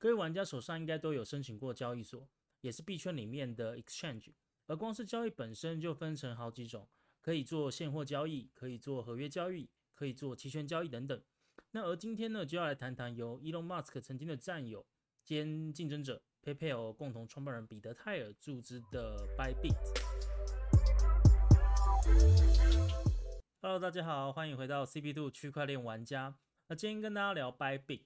各位玩家手上应该都有申请过交易所，也是币圈里面的 exchange。而光是交易本身就分成好几种，可以做现货交易，可以做合约交易，可以做期权交易等等。那而今天呢，就要来谈谈由 Elon Musk 曾经的战友兼竞争者 PayPal 共同创办人彼得泰尔注资的 Bybit。Hello，大家好，欢迎回到 CP Two 区块链玩家。那今天跟大家聊 Bybit。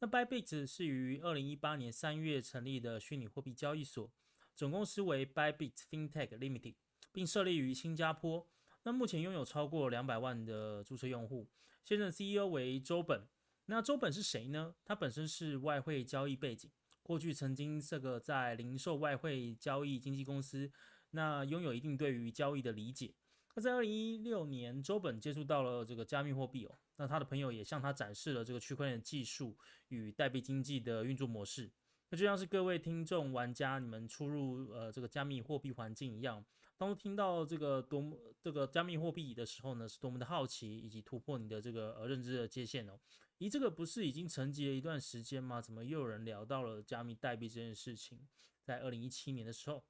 那 Bybit 是于二零一八年三月成立的虚拟货币交易所。总公司为 Bybit FinTech Limited，并设立于新加坡。那目前拥有超过两百万的注册用户。现任 CEO 为周本。那周本是谁呢？他本身是外汇交易背景，过去曾经这个在零售外汇交易经纪公司，那拥有一定对于交易的理解。那在二零一六年，周本接触到了这个加密货币哦。那他的朋友也向他展示了这个区块链技术与代币经济的运作模式。那就像是各位听众玩家，你们出入呃这个加密货币环境一样，当初听到这个多么这个加密货币的时候呢，是多么的好奇，以及突破你的这个呃认知的界限哦。咦，这个不是已经沉寂了一段时间吗？怎么又有人聊到了加密代币这件事情？在二零一七年的时候，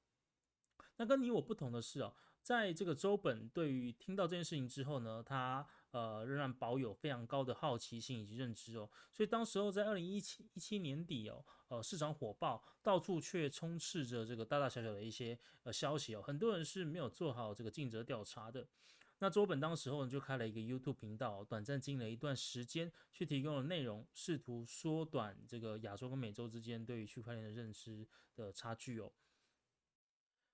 那跟你我不同的是哦。在这个周本对于听到这件事情之后呢，他呃仍然保有非常高的好奇心以及认知哦，所以当时候在二零一七一七年底哦，呃市场火爆，到处却充斥着这个大大小小的一些呃消息哦，很多人是没有做好这个尽责调查的。那周本当时候呢就开了一个 YouTube 频道，短暂经营了一段时间，去提供了内容，试图缩短这个亚洲跟美洲之间对于区块链的认知的差距哦。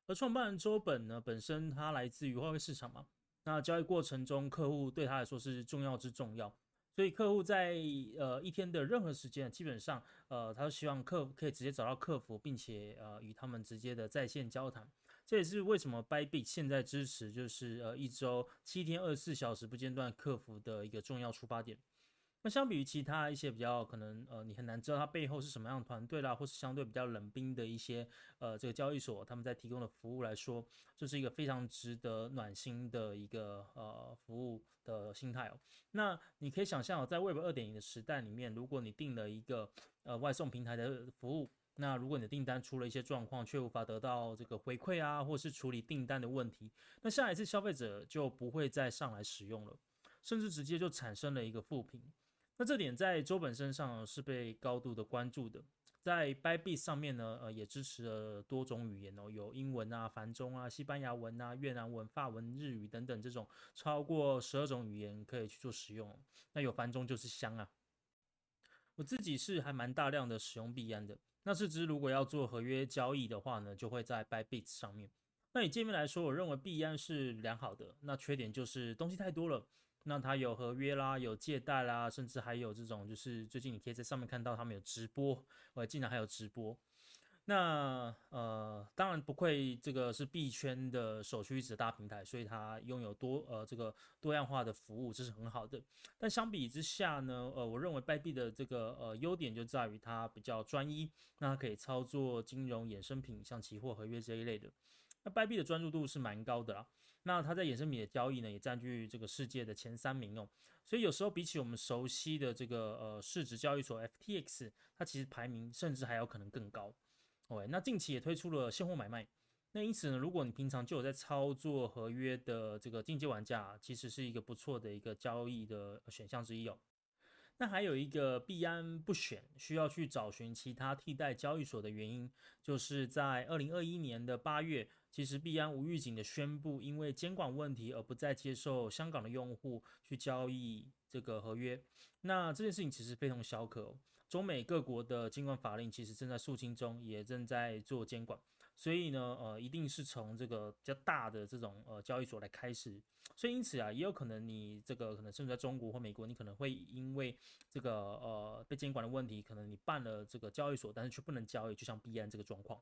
而创办人周本呢，本身他来自于外汇市场嘛，那交易过程中，客户对他来说是重要之重要，所以客户在呃一天的任何时间，基本上呃，他都希望客可以直接找到客服，并且呃与他们直接的在线交谈。这也是为什么 Bybit 现在支持就是呃一周七天二十四小时不间断客服的一个重要出发点。那相比于其他一些比较可能呃，你很难知道它背后是什么样的团队啦，或是相对比较冷冰的一些呃这个交易所，他们在提供的服务来说，这是一个非常值得暖心的一个呃服务的心态哦。那你可以想象，在 Web 二点零的时代里面，如果你订了一个呃外送平台的服务，那如果你的订单出了一些状况，却无法得到这个回馈啊，或是处理订单的问题，那下一次消费者就不会再上来使用了，甚至直接就产生了一个负评。那这点在周本身上是被高度的关注的，在 Bybit 上面呢，呃，也支持了多种语言哦，有英文啊、繁中啊、西班牙文啊、越南文、法文、日语等等这种超过十二种语言可以去做使用。那有繁中就是香啊。我自己是还蛮大量的使用币安的，那是指如果要做合约交易的话呢，就会在 Bybit 上面。那以界面来说，我认为币安是良好的，那缺点就是东西太多了。那它有合约啦，有借贷啦，甚至还有这种，就是最近你可以在上面看到他们有直播，呃，竟然还有直播。那呃，当然不愧这个是币圈的首屈一指的大平台，所以它拥有多呃这个多样化的服务，这是很好的。但相比之下呢，呃，我认为 Bybit 的这个呃优点就在于它比较专一，那它可以操作金融衍生品，像期货合约这一类的。那 Bybit 的专注度是蛮高的啦。那它在衍生品的交易呢，也占据这个世界的前三名哦。所以有时候比起我们熟悉的这个呃市值交易所 FTX，它其实排名甚至还有可能更高。OK，那近期也推出了现货买卖。那因此呢，如果你平常就有在操作合约的这个进阶玩家，其实是一个不错的一个交易的选项之一哦。那还有一个币安不选，需要去找寻其他替代交易所的原因，就是在二零二一年的八月，其实币安无预警的宣布，因为监管问题而不再接受香港的用户去交易这个合约。那这件事情其实非同小可，中美各国的监管法令其实正在肃清中，也正在做监管。所以呢，呃，一定是从这个比较大的这种呃交易所来开始。所以因此啊，也有可能你这个可能甚至在中国或美国，你可能会因为这个呃被监管的问题，可能你办了这个交易所，但是却不能交易，就像币安这个状况。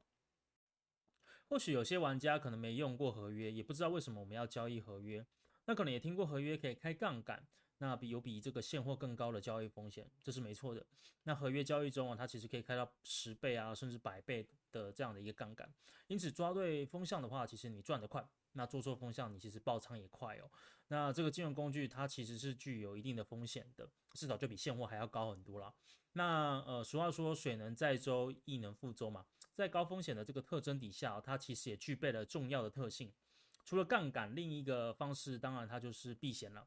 或许有些玩家可能没用过合约，也不知道为什么我们要交易合约。那可能也听过合约可以开杠杆。那比有比这个现货更高的交易风险，这是没错的。那合约交易中啊，它其实可以开到十倍啊，甚至百倍的这样的一个杠杆。因此抓对风向的话，其实你赚得快；那做错风向，你其实爆仓也快哦。那这个金融工具它其实是具有一定的风险的，至少就比现货还要高很多啦。那呃，俗话说水能载舟，亦能覆舟嘛，在高风险的这个特征底下，它其实也具备了重要的特性。除了杠杆，另一个方式当然它就是避险了。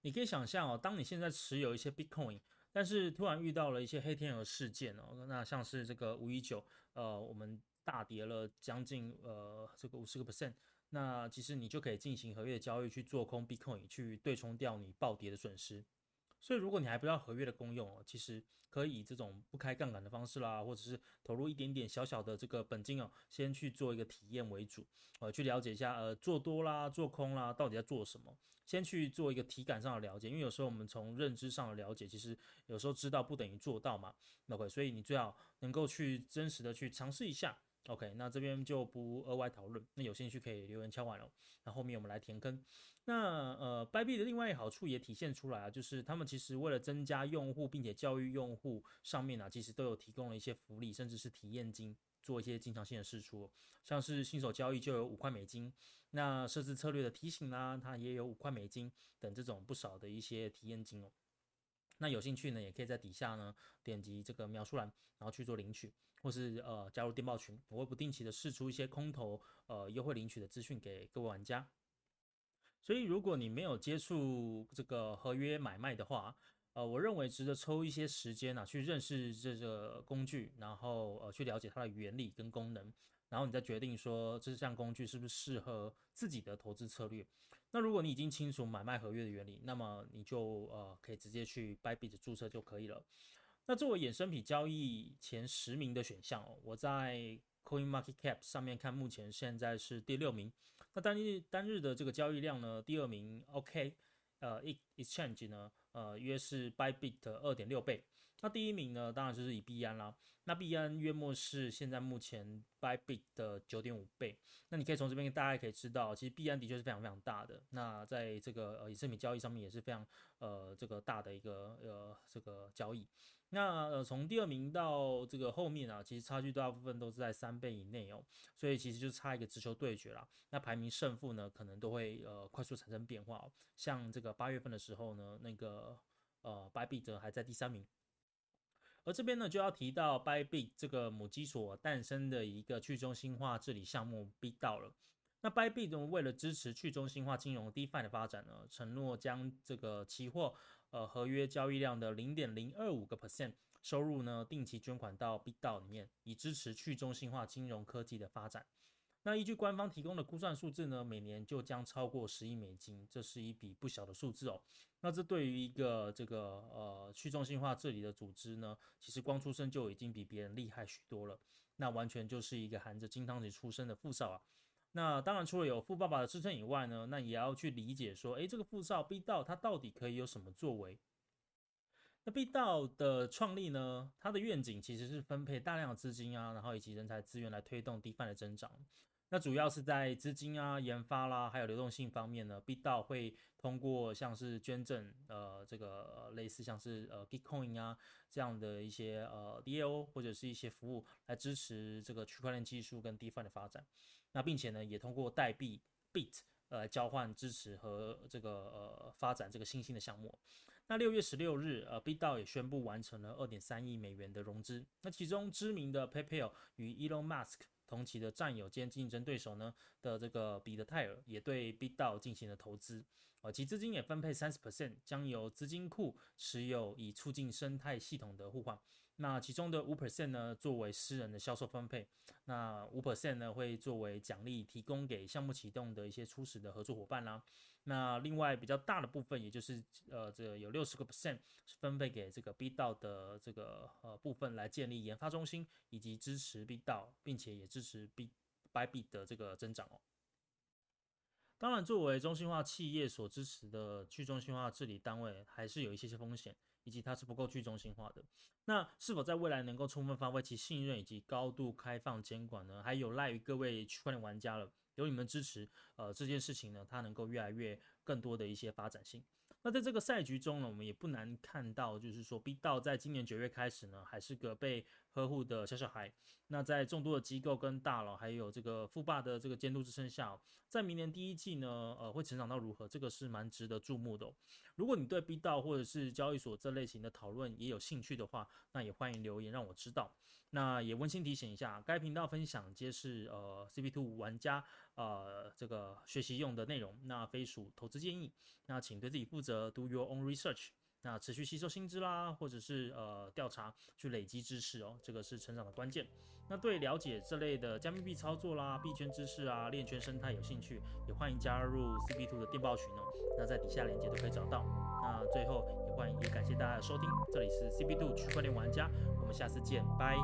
你可以想象哦，当你现在持有一些 Bitcoin，但是突然遇到了一些黑天鹅事件哦，那像是这个五一九，呃，我们大跌了将近呃这个五十个 percent，那其实你就可以进行合约交易去做空 Bitcoin，去对冲掉你暴跌的损失。所以如果你还不知道合约的功用哦，其实可以以这种不开杠杆的方式啦，或者是投入一点点小小的这个本金哦，先去做一个体验为主，呃，去了解一下呃做多啦、做空啦到底在做什么，先去做一个体感上的了解，因为有时候我们从认知上的了解，其实有时候知道不等于做到嘛，OK，所以你最好能够去真实的去尝试一下。OK，那这边就不额外讨论。那有兴趣可以留言敲完了，那后面我们来填坑。那呃 by bi 的另外一好处也体现出来啊，就是他们其实为了增加用户，并且教育用户上面啊，其实都有提供了一些福利，甚至是体验金，做一些经常性的试出。像是新手交易就有五块美金，那设置策略的提醒啦，它也有五块美金等这种不少的一些体验金哦。那有兴趣呢，也可以在底下呢点击这个描述栏，然后去做领取。或是呃加入电报群，我会不定期的试出一些空投呃优惠领取的资讯给各位玩家。所以如果你没有接触这个合约买卖的话，呃，我认为值得抽一些时间呢去认识这个工具，然后呃去了解它的原理跟功能，然后你再决定说这项工具是不是适合自己的投资策略。那如果你已经清楚买卖合约的原理，那么你就呃可以直接去 Bybit 注册就可以了。那作为衍生品交易前十名的选项哦，我在 Coin Market Cap 上面看，目前现在是第六名。那单日单日的这个交易量呢，第二名 OK，呃，Exchange 呢，呃，约是 Bybit 二点六倍。那第一名呢，当然就是以币安啦。那币安约莫是现在目前 Bybit 的九点五倍。那你可以从这边大家可以知道，其实币安的确是非常非常大的。那在这个呃衍生品交易上面也是非常呃这个大的一个呃这个交易。那呃，从第二名到这个后面啊，其实差距大部分都是在三倍以内哦，所以其实就差一个直球对决啦。那排名胜负呢，可能都会呃快速产生变化哦。像这个八月份的时候呢，那个呃，Bybit 还在第三名，而这边呢就要提到 Bybit 这个母鸡所诞生的一个去中心化治理项目 B 到了。那 Bybit 为了支持去中心化金融 DeFi 的发展呢，承诺将这个期货。呃，合约交易量的零点零二五个 percent 收入呢，定期捐款到 BitDao 里面，以支持去中心化金融科技的发展。那依据官方提供的估算数字呢，每年就将超过十亿美金，这是一笔不小的数字哦。那这对于一个这个呃去中心化治理的组织呢，其实光出生就已经比别人厉害许多了。那完全就是一个含着金汤匙出生的富少啊。那当然，除了有富爸爸的支撑以外呢，那也要去理解说，诶，这个富少 B 道他到底可以有什么作为？那 B 道的创立呢，它的愿景其实是分配大量的资金啊，然后以及人才资源来推动 DeFi 的增长。那主要是在资金啊、研发啦，还有流动性方面呢，B 道会通过像是捐赠，呃，这个类似像是呃 Bitcoin 啊这样的一些呃 DAO 或者是一些服务来支持这个区块链技术跟 DeFi 的发展。那并且呢，也通过代币 Bit 呃交换支持和这个呃发展这个新兴的项目。那六月十六日，呃，BitDao 也宣布完成了二点三亿美元的融资。那其中知名的 PayPal 与 Elon Musk 同期的战友兼竞争对手呢的这个彼得泰尔也对 BitDao 进行了投资，呃，其资金也分配三十 percent，将由资金库持有，以促进生态系统的互换。那其中的五 percent 呢，作为私人的销售分配；那五 percent 呢，会作为奖励提供给项目启动的一些初始的合作伙伴啦。那另外比较大的部分，也就是呃，这有六十个 percent 是分配给这个 B 道的这个呃部分来建立研发中心，以及支持 B 道，并且也支持 B by B 的这个增长哦。当然，作为中心化企业所支持的去中心化治理单位，还是有一些些风险。以及它是不够去中心化的，那是否在未来能够充分发挥其信任以及高度开放监管呢？还有赖于各位区块链玩家了，有你们支持，呃，这件事情呢，它能够越来越更多的一些发展性。那在这个赛局中呢，我们也不难看到，就是说 B 道在今年九月开始呢，还是个被呵护的小小孩。那在众多的机构跟大佬，还有这个富霸的这个监督之声下，在明年第一季呢，呃，会成长到如何？这个是蛮值得注目的。如果你对 B 道或者是交易所这类型的讨论也有兴趣的话，那也欢迎留言让我知道。那也温馨提醒一下，该频道分享皆是呃 CP Two 玩家呃这个学习用的内容，那非属投资建议。那请对自己负责，Do your own research。那持续吸收新知啦，或者是呃调查去累积知识哦，这个是成长的关键。那对了解这类的加密币操作啦、币圈知识啊、链圈生态有兴趣，也欢迎加入 CP Two 的电报群哦。那在底下链接都可以找到。那最后也欢迎也感谢大家的收听，这里是 CP Two 区块链玩家，我们下次见，拜。